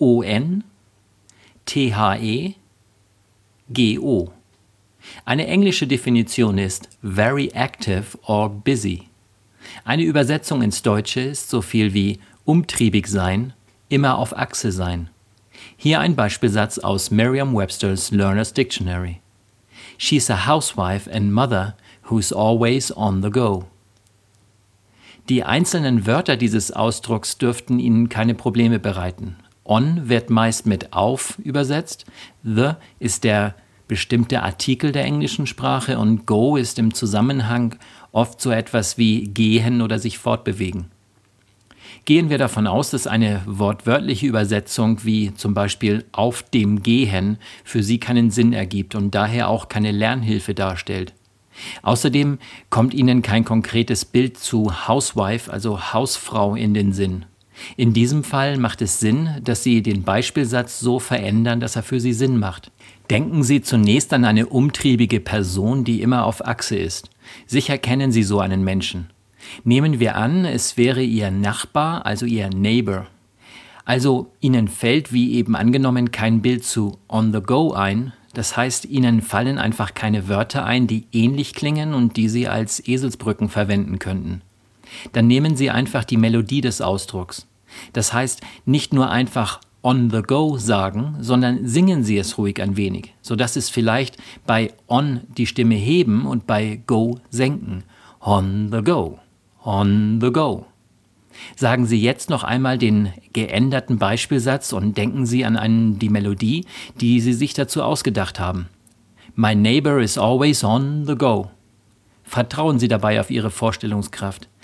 ON, THE, GO. Eine englische Definition ist very active or busy. Eine Übersetzung ins Deutsche ist so viel wie umtriebig sein, immer auf Achse sein. Hier ein Beispielsatz aus Merriam-Webster's Learner's Dictionary. She's a housewife and mother who's always on the go. Die einzelnen Wörter dieses Ausdrucks dürften Ihnen keine Probleme bereiten. On wird meist mit auf übersetzt, the ist der bestimmte Artikel der englischen Sprache und go ist im Zusammenhang oft so etwas wie gehen oder sich fortbewegen. Gehen wir davon aus, dass eine wortwörtliche Übersetzung wie zum Beispiel auf dem Gehen für Sie keinen Sinn ergibt und daher auch keine Lernhilfe darstellt. Außerdem kommt Ihnen kein konkretes Bild zu Housewife, also Hausfrau, in den Sinn. In diesem Fall macht es Sinn, dass Sie den Beispielsatz so verändern, dass er für Sie Sinn macht. Denken Sie zunächst an eine umtriebige Person, die immer auf Achse ist. Sicher kennen Sie so einen Menschen. Nehmen wir an, es wäre Ihr Nachbar, also Ihr Neighbor. Also Ihnen fällt, wie eben angenommen, kein Bild zu on the go ein, das heißt, Ihnen fallen einfach keine Wörter ein, die ähnlich klingen und die Sie als Eselsbrücken verwenden könnten. Dann nehmen Sie einfach die Melodie des Ausdrucks. Das heißt, nicht nur einfach on the go sagen, sondern singen Sie es ruhig ein wenig, sodass es vielleicht bei on die Stimme heben und bei go senken. On the go, on the go. Sagen Sie jetzt noch einmal den geänderten Beispielsatz und denken Sie an einen, die Melodie, die Sie sich dazu ausgedacht haben. My neighbor is always on the go. Vertrauen Sie dabei auf Ihre Vorstellungskraft.